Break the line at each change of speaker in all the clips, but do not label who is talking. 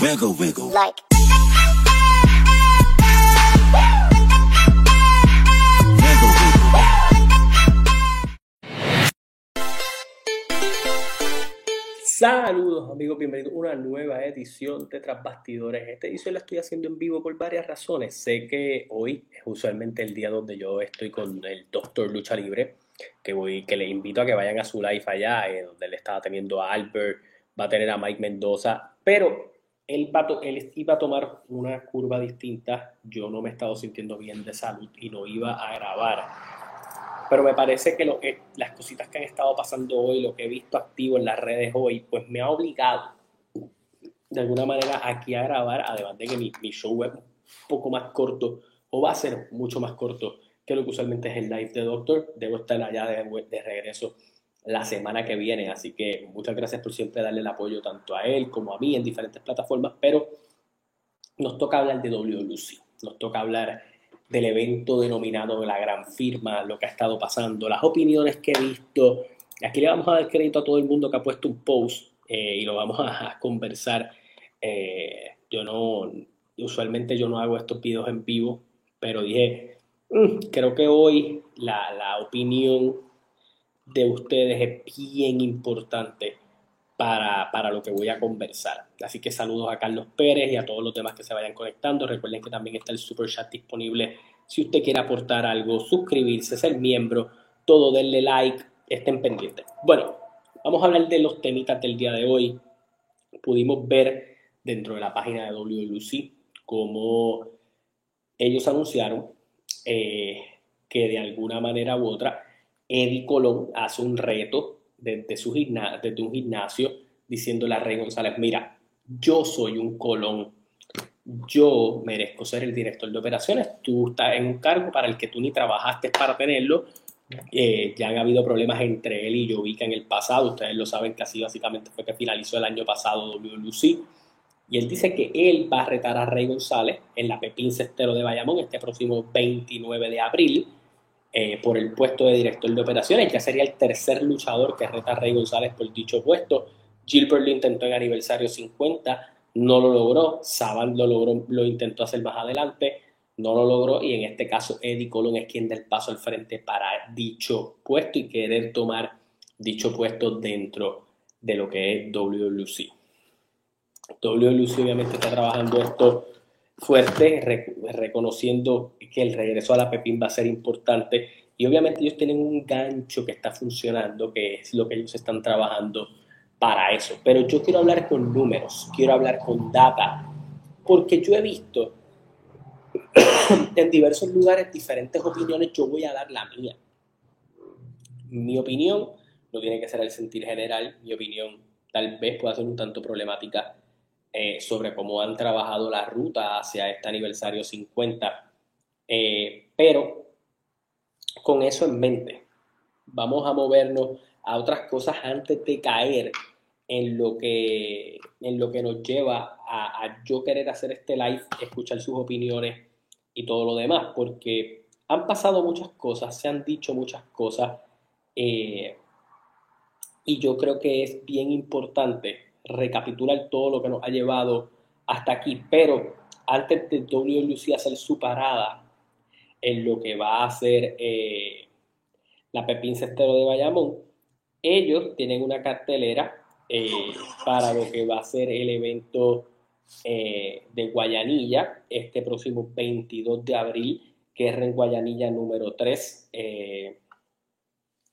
Wiggle, wiggle.
Like.
Wiggle, wiggle.
Saludos amigos, bienvenidos a una nueva edición de Tras Bastidores. Esta edición la estoy haciendo en vivo por varias razones. Sé que hoy es usualmente el día donde yo estoy con el Doctor Lucha Libre, que voy, que les invito a que vayan a su live allá, eh, donde él estaba teniendo a Albert, va a tener a Mike Mendoza, pero él, iba a tomar una curva distinta. Yo no me he estado sintiendo bien de salud y no iba a grabar. Pero me parece que lo que, las cositas que han estado pasando hoy, lo que he visto activo en las redes hoy, pues me ha obligado de alguna manera aquí a grabar, además de que mi, show es un poco más corto, o va a ser mucho más corto que lo que usualmente es el live de Doctor. Debo estar allá de regreso la semana que viene, así que muchas gracias por siempre darle el apoyo tanto a él como a mí en diferentes plataformas, pero nos toca hablar de WLUC, nos toca hablar del evento denominado la gran firma, lo que ha estado pasando, las opiniones que he visto. Aquí le vamos a dar crédito a todo el mundo que ha puesto un post eh, y lo vamos a, conversar. Eh, yo no, usualmente yo no hago estos videos en vivo, pero dije, "Mm, creo que hoy la, la opinión de ustedes es bien importante para, para lo que voy a conversar. Así que saludos a Carlos Pérez y a todos los demás que se vayan conectando. Recuerden que también está el super chat disponible si usted quiere aportar algo, suscribirse, ser miembro, todo, denle like, estén pendientes. Bueno, vamos a hablar de los temitas del día de hoy. Pudimos ver dentro de la página de WLUC cómo ellos anunciaron eh, que de alguna manera u otra Eddie Colón hace un reto desde, su gimna- un gimnasio diciéndole a Rey González, mira, yo soy un Colón, yo merezco ser el director de operaciones, tú estás en un cargo para el que tú ni trabajaste para tenerlo, Eh, ya han habido problemas entre él y Jovica en el pasado, ustedes lo saben que así básicamente fue que finalizó el año pasado WLUC, y él dice que él va a retar a Rey González en la Pepín Cestero de Bayamón este próximo 29 de abril, eh, por el puesto de director de operaciones. Ya sería el tercer luchador que reta a Rey González por dicho puesto. Gilbert lo intentó en aniversario 50, no lo logró. Saban lo logró, lo intentó hacer más adelante, no lo logró. Y en este caso, Eddie Colón es quien da el paso al frente para dicho puesto y querer tomar dicho puesto dentro de lo que es WLUC. WLUC obviamente está trabajando esto fuerte, re- reconociendo que el regreso a la Pepín va a ser importante y obviamente ellos tienen un gancho que está funcionando, que es lo que ellos están trabajando para eso. Pero yo quiero hablar con números, quiero hablar con data, porque yo he visto en diversos lugares diferentes opiniones, yo voy a dar la mía. Mi opinión no tiene que ser el sentir general, mi opinión tal vez pueda ser un tanto problemática eh, sobre cómo han trabajado la ruta hacia este aniversario 50. Eh, pero con eso en mente, vamos a movernos a otras cosas antes de caer en lo que, en lo que nos lleva a, yo querer hacer este live, escuchar sus opiniones y todo lo demás, porque han pasado muchas cosas, se han dicho muchas cosas, eh, y yo creo que es bien importante recapitular todo lo que nos ha llevado hasta aquí, pero antes de WLUC hacer su parada en lo que va a ser eh, la Pepín Cestero de Bayamón, ellos tienen una cartelera eh, para lo que va a ser el evento eh, de Guayanilla este próximo 22 de abril, que es en Guayanilla número 3, eh,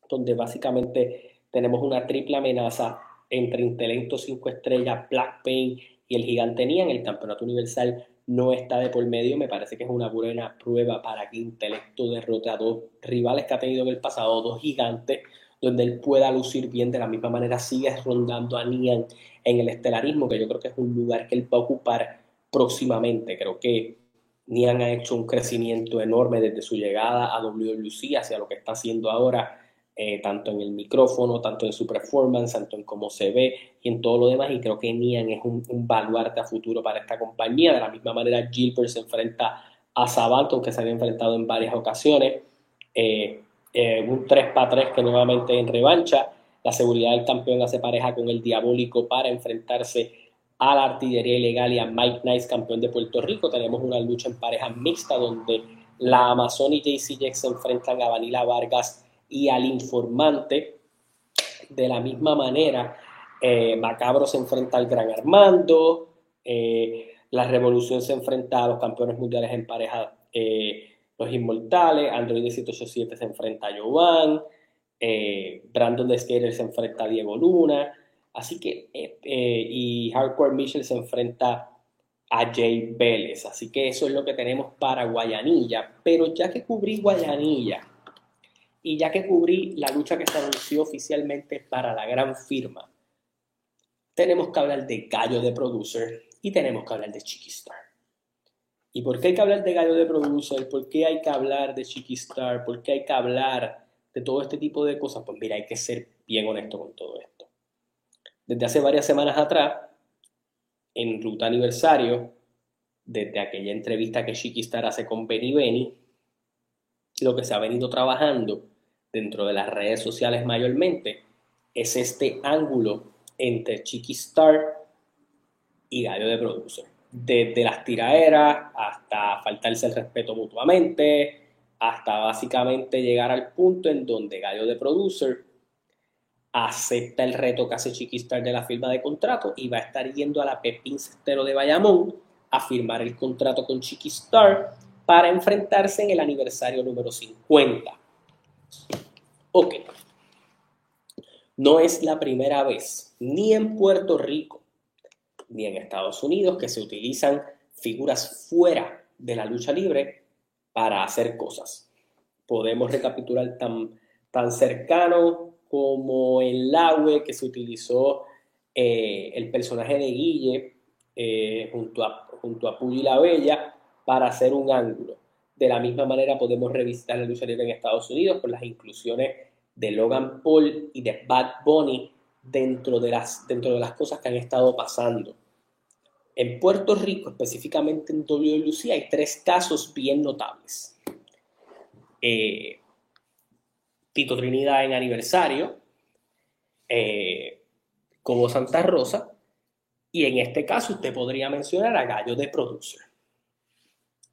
donde básicamente tenemos una triple amenaza entre Intelecto 5 Estrellas, Black Pain y el Gigante Nian. El campeonato universal no está de por medio. Me parece que es una buena prueba para que Intelecto derrote a dos rivales que ha tenido en el pasado, dos gigantes, donde él pueda lucir bien. De la misma manera sigue rondando a Nian en el estelarismo, que yo creo que es un lugar que él va a ocupar próximamente. Creo que Nian ha hecho un crecimiento enorme desde su llegada a WLUC hacia lo que está haciendo ahora eh, tanto en el micrófono, tanto en su performance, tanto en cómo se ve y en todo lo demás. Y creo que Nian es un, un baluarte a futuro para esta compañía. De la misma manera, Gilbert se enfrenta a Sabato, que se había enfrentado en varias ocasiones. Eh, eh, un 3 para 3 que nuevamente en revancha. La seguridad del campeón hace pareja con el diabólico para enfrentarse a la artillería ilegal y a Mike Nice, campeón de Puerto Rico. Tenemos una lucha en pareja mixta donde la Amazon y JC Jack se enfrentan a Vanilla Vargas y al informante. De la misma manera, eh, Macabro se enfrenta al Gran Armando. Eh, la Revolución se enfrenta a los campeones mundiales en pareja, eh, los Inmortales. Android 787 se enfrenta a Jovan. Brandon de Skater se enfrenta a Diego Luna. Así que, y Hardcore Mitchell se enfrenta a Jay Vélez. Así que eso es lo que tenemos para Guayanilla. Pero ya que cubrí Guayanilla y ya que cubrí la lucha que se anunció oficialmente para la gran firma, tenemos que hablar de Gallo de Producer y tenemos que hablar de Chiquistar. ¿Y por qué hay que hablar de Gallo de Producer? ¿Por qué hay que hablar de Chiquistar? ¿Por qué hay que hablar de todo este tipo de cosas? Pues mira, hay que ser bien honesto con todo esto. Desde hace varias semanas atrás, en Ruta Aniversario, desde aquella entrevista que Chiquistar hace con Benny Benny, lo que se ha venido trabajando dentro de las redes sociales mayormente es este ángulo entre Chiquistar y Gallo de Producer. Desde las tiraderas hasta faltarse el respeto mutuamente, hasta básicamente llegar al punto en donde Gallo de Producer acepta el reto que hace Chiquistar de la firma de contrato y va a estar yendo a la Pepín Cestero de Bayamón a firmar el contrato con Chiquistar para enfrentarse en el aniversario número 50. Ok. No es la primera vez, ni en Puerto Rico, ni en Estados Unidos, que se utilizan figuras fuera de la lucha libre para hacer cosas. Podemos recapitular tan, tan cercano como el Laue que se utilizó eh, el personaje de Guille eh, junto, a, junto a Puyi la Bella para hacer un ángulo. De la misma manera podemos revisitar la lucha libre en Estados Unidos con las inclusiones de Logan Paul y de Bad Bunny dentro de las, dentro de las cosas que han estado pasando. En Puerto Rico, específicamente en WLC, hay tres casos bien notables. Eh, Tito Trinidad en aniversario, eh, como Santa Rosa, y en este caso usted podría mencionar a Gallo de Producer.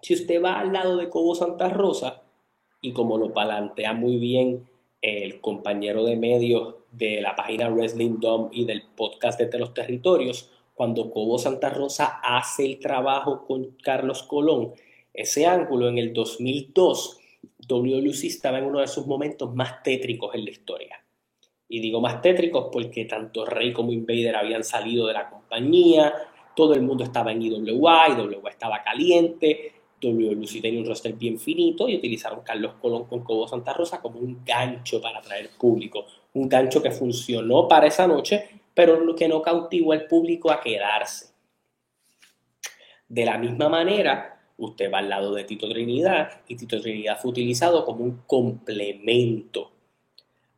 Si usted va al lado de Cobo Santa Rosa, y como lo palantea muy bien el compañero de medios de la página Wrestling Dome y del podcast de los Territorios, cuando Cobo Santa Rosa hace el trabajo con Carlos Colón, ese ángulo en el 2002 WLC estaba en uno de sus momentos más tétricos en la historia. Y digo más tétricos porque tanto Rey como Invader habían salido de la compañía, todo el mundo estaba en IWA, IWA estaba caliente, Un roster bien finito y utilizaron Carlos Colón con Cobo Santa Rosa como un gancho para atraer público. Un gancho que funcionó para esa noche, pero que no cautivó al público a quedarse. De la misma manera, usted va al lado de Tito Trinidad y Tito Trinidad fue utilizado como un complemento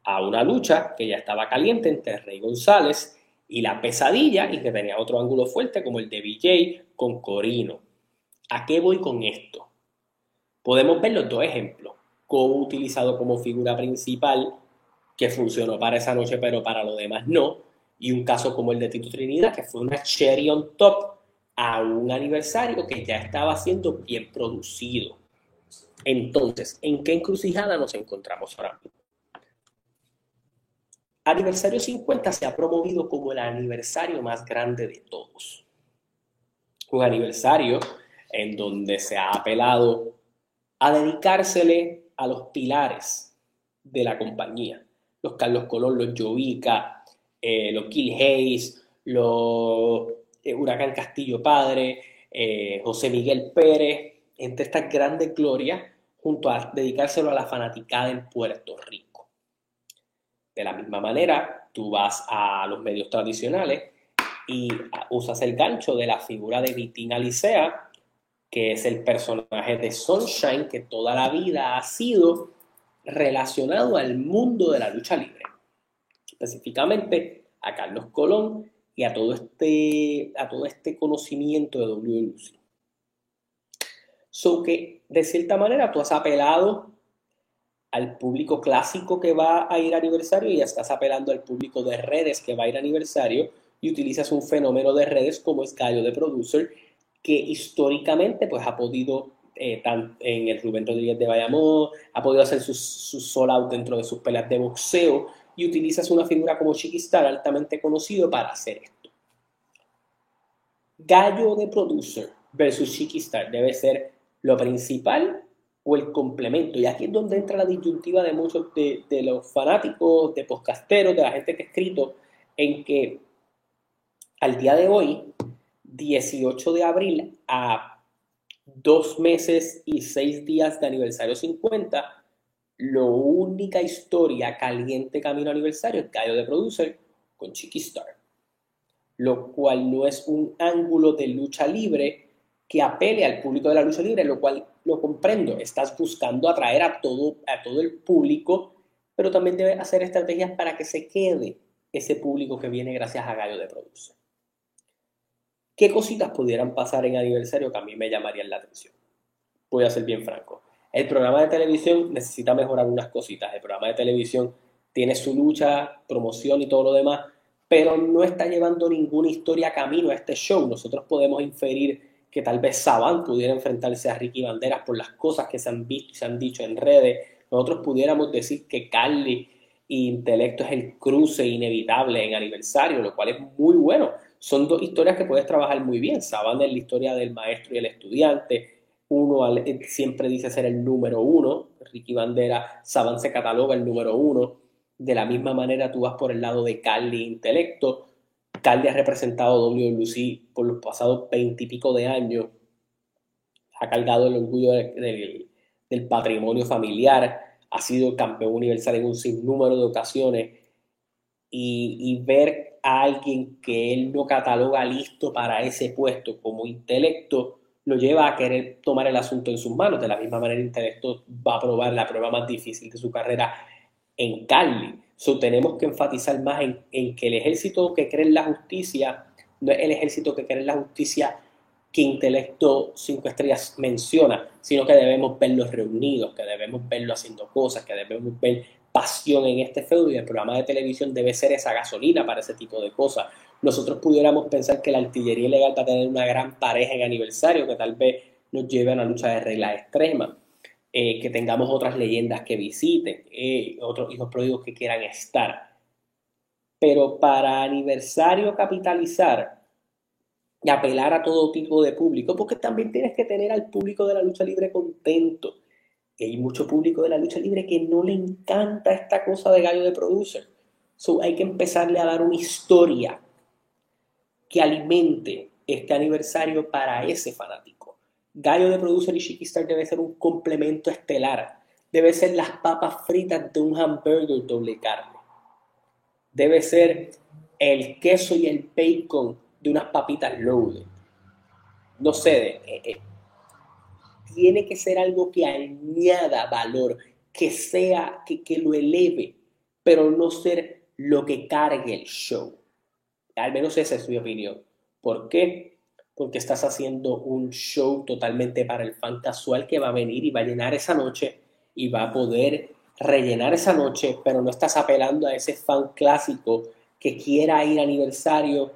a una lucha que ya estaba caliente entre Rey González y la pesadilla y que tenía otro ángulo fuerte como el de BJ con Corino. ¿A qué voy con esto? Podemos ver los dos ejemplos. Cobo utilizado como figura principal que funcionó para esa noche pero para lo demás no. Y un caso como el de Tito Trinidad que fue una cherry on top a un aniversario que ya estaba siendo bien producido. Entonces, ¿en qué encrucijada nos encontramos ahora mismo? Aniversario 50 se ha promovido como el aniversario más grande de todos. Un aniversario en donde se ha apelado a dedicársele a los pilares de la compañía. Los Carlos Colón, los Jovica, eh, los Kill Hayes, los eh, Huracán Castillo Padre, eh, José Miguel Pérez, entre estas grandes glorias, junto a dedicárselo a la fanaticada en Puerto Rico. De la misma manera, tú vas a los medios tradicionales y usas el gancho de la figura de Vitina Licea, que es el personaje de Sunshine que toda la vida ha sido relacionado al mundo de la lucha libre. Específicamente a Carlos Colón y a todo este, a todo este conocimiento de WLC. So que, de cierta manera, tú has apelado al público clásico que va a ir a aniversario y estás apelando al público de redes que va a ir a aniversario y utilizas un fenómeno de redes como es Gallo de Producer, que históricamente pues ha podido, eh, en el Rubén Rodríguez de Bayamón, ha podido hacer sus sold out dentro de sus peleas de boxeo y utilizas una figura como Chiquistar altamente conocido para hacer esto. Gallo de Producer versus Chiquistar debe ser lo principal o el complemento. Y aquí es donde entra la disyuntiva de muchos de, de los fanáticos, de podcasteros, de la gente que ha escrito, en que al día de hoy 18 de abril a dos meses y seis días de aniversario 50, la única historia caliente camino aniversario es Gallo de Producer con Chiqui Star, lo cual no es un ángulo de lucha libre que apele al público de la lucha libre, lo cual lo comprendo. Estás buscando atraer a todo, a todo el público, pero también debes hacer estrategias para que se quede ese público que viene gracias a Gallo de Producer. ¿Qué cositas pudieran pasar en aniversario que a mí me llamarían la atención? Voy a ser bien franco. El programa de televisión necesita mejorar unas cositas. El programa de televisión tiene su lucha, promoción y todo lo demás, pero no está llevando ninguna historia camino a este show. Nosotros podemos inferir que tal vez Saban pudiera enfrentarse a Ricky Banderas por las cosas que se han visto y se han dicho en redes. Nosotros pudiéramos decir que Carly e Intelecto es el cruce inevitable en aniversario, lo cual es muy bueno son dos historias que puedes trabajar muy bien. Saban es la historia del maestro y el estudiante. Uno eh, siempre dice ser el número uno. Ricky Bandera, Saban se cataloga el número uno. De la misma manera tú vas por el lado de Carly Intelecto. Carly ha representado WLC por los pasados veintipico de años. Ha cargado el orgullo del, del patrimonio familiar. Ha sido campeón universal en un sinnúmero de ocasiones. Y ver a alguien que él no cataloga listo para ese puesto como intelecto, lo lleva a querer tomar el asunto en sus manos. De la misma manera, intelecto va a probar la prueba más difícil de su carrera en Cali. So, tenemos que enfatizar más en, en, que el ejército que cree en la justicia no es el ejército que cree en la justicia que Intelecto 5 Estrellas menciona, sino que debemos verlos reunidos, que debemos verlos haciendo cosas, que debemos ver pasión en este feudo y el programa de televisión debe ser esa gasolina para ese tipo de cosas. Nosotros pudiéramos pensar que la artillería ilegal va a tener una gran pareja en aniversario que tal vez nos lleve a una lucha de regla extrema, eh, que tengamos otras leyendas que visiten, eh, otros hijos pródigos que quieran estar. Pero para aniversario capitalizar y apelar a todo tipo de público, porque también tienes que tener al público de la lucha libre contento hay mucho público de la lucha libre que no le encanta esta cosa de gallo de producer. So, hay que empezarle a dar una historia que alimente este aniversario para ese fanático. Gallo de producer y Chiquistar debe ser un complemento estelar. Debe ser las papas fritas de un hamburger doble carne. Debe ser el queso y el bacon de unas papitas loaded. No sé, eh, eh, tiene que ser algo que añada valor, que sea, que, que lo eleve, pero no ser lo que cargue el show. Al menos esa es mi opinión. ¿Por qué? Porque estás haciendo un show totalmente para el fan casual que va a venir y va a llenar esa noche y va a poder rellenar esa noche, pero no estás apelando a ese fan clásico que quiera ir aniversario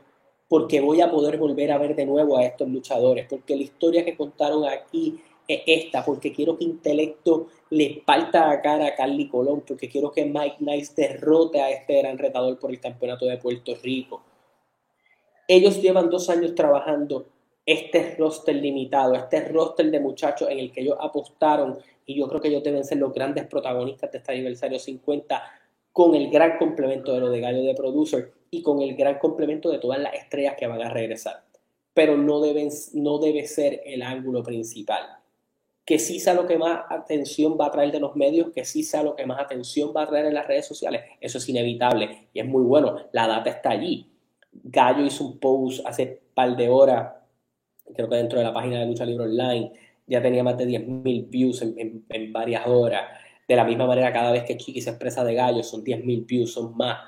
porque voy a poder volver a ver de nuevo a estos luchadores, porque la historia que contaron aquí esta, porque quiero que Intelecto le falta a cara a Carly Colón, porque quiero que Mike Nice derrote a este gran retador por el campeonato de Puerto Rico. Ellos llevan dos años trabajando este roster limitado, este roster de muchachos en el que ellos apostaron y yo creo que ellos deben ser los grandes protagonistas de este aniversario 50 con el gran complemento de lo de Gallo de Producer y con el gran complemento de todas las estrellas que van a regresar. Pero no, deben, no debe ser el ángulo principal que sí sea lo que más atención va a traer de los medios, que sí sea lo que más atención va a traer en las redes sociales. Eso es inevitable y es muy bueno. La data está allí. Gallo hizo un post hace par de horas, creo que dentro de la página de Lucha Libre Online, ya tenía más de 10.000 views en, varias horas. De la misma manera, cada vez que Chiqui se expresa de Gallo, son 10.000 views, son más.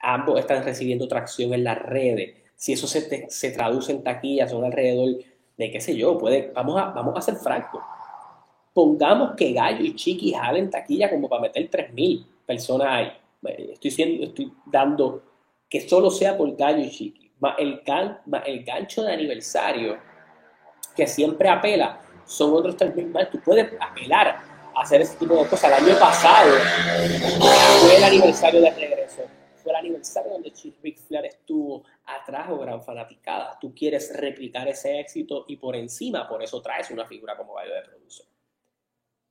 Ambos están recibiendo tracción en las redes. Si eso se, se traduce en taquillas, son alrededor de, qué sé yo, puede, vamos, a, vamos a ser francos pongamos que Gallo y Chiqui jalen taquilla como para meter 3.000 personas ahí. Estoy, estoy dando que solo sea por Gallo y Chiqui. el, gan- el gancho de aniversario que siempre apela, son otros términos más. Tú puedes apelar a hacer ese tipo de cosas. El año pasado fue el aniversario de regreso. Fue el aniversario donde Chief Ric Flair estuvo atrajo gran fanaticada. Tú quieres replicar ese éxito y por encima, por eso traes una figura como Gallo de Producer.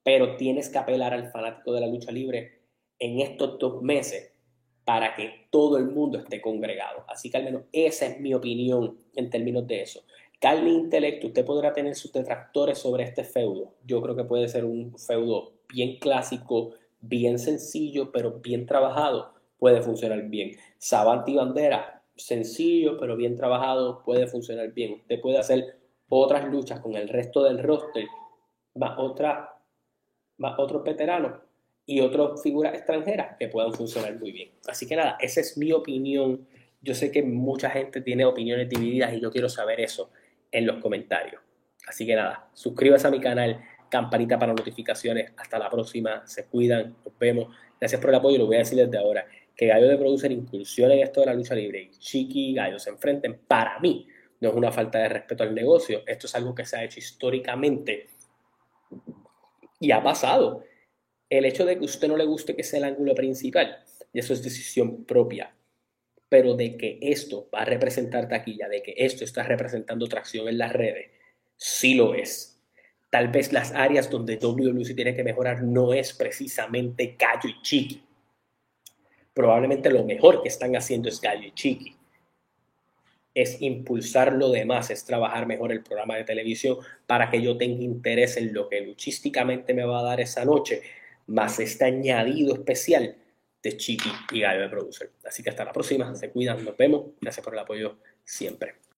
Pero tienes que apelar al fanático de la lucha libre en estos dos meses para que todo el mundo esté congregado. Así que al menos esa es mi opinión en términos de eso. Carne e intelecto, usted podrá tener sus detractores sobre este feudo. Yo creo que puede ser un feudo bien clásico, bien sencillo, pero bien trabajado. Puede funcionar bien. Sabanti Bandera, sencillo, pero bien trabajado, puede funcionar bien. Usted puede hacer otras luchas con el resto del roster, más, otra, más otros veteranos y otras figuras extranjeras que puedan funcionar muy bien. Así que nada, esa es mi opinión. Yo sé que mucha gente tiene opiniones divididas y yo quiero saber eso en los comentarios. Así que nada, suscríbase a mi canal, campanita para notificaciones. Hasta la próxima, se cuidan, nos vemos. Gracias por el apoyo, lo voy a decir desde ahora. Que Gallo de Producer incursione en esto de la lucha libre y Chiqui y Gallo se enfrenten, para mí no es una falta de respeto al negocio. Esto es algo que se ha hecho históricamente y ha pasado. El hecho de que a usted no le guste que sea el ángulo principal, y eso es decisión propia pero de que esto va a representar taquilla, de que esto está representando tracción en las redes, sí lo es. Tal vez las áreas donde WWC tiene que mejorar no es precisamente Gallo y Chiqui. Probablemente lo mejor que están haciendo es Gallo y Chiqui. Es impulsar lo demás, es trabajar mejor el programa de televisión para que yo tenga interés en lo que luchísticamente me va a dar esa noche, más este añadido especial de Chiqui y Gallo de Producer. Así que hasta la próxima, se cuidan, nos vemos, gracias por el apoyo siempre.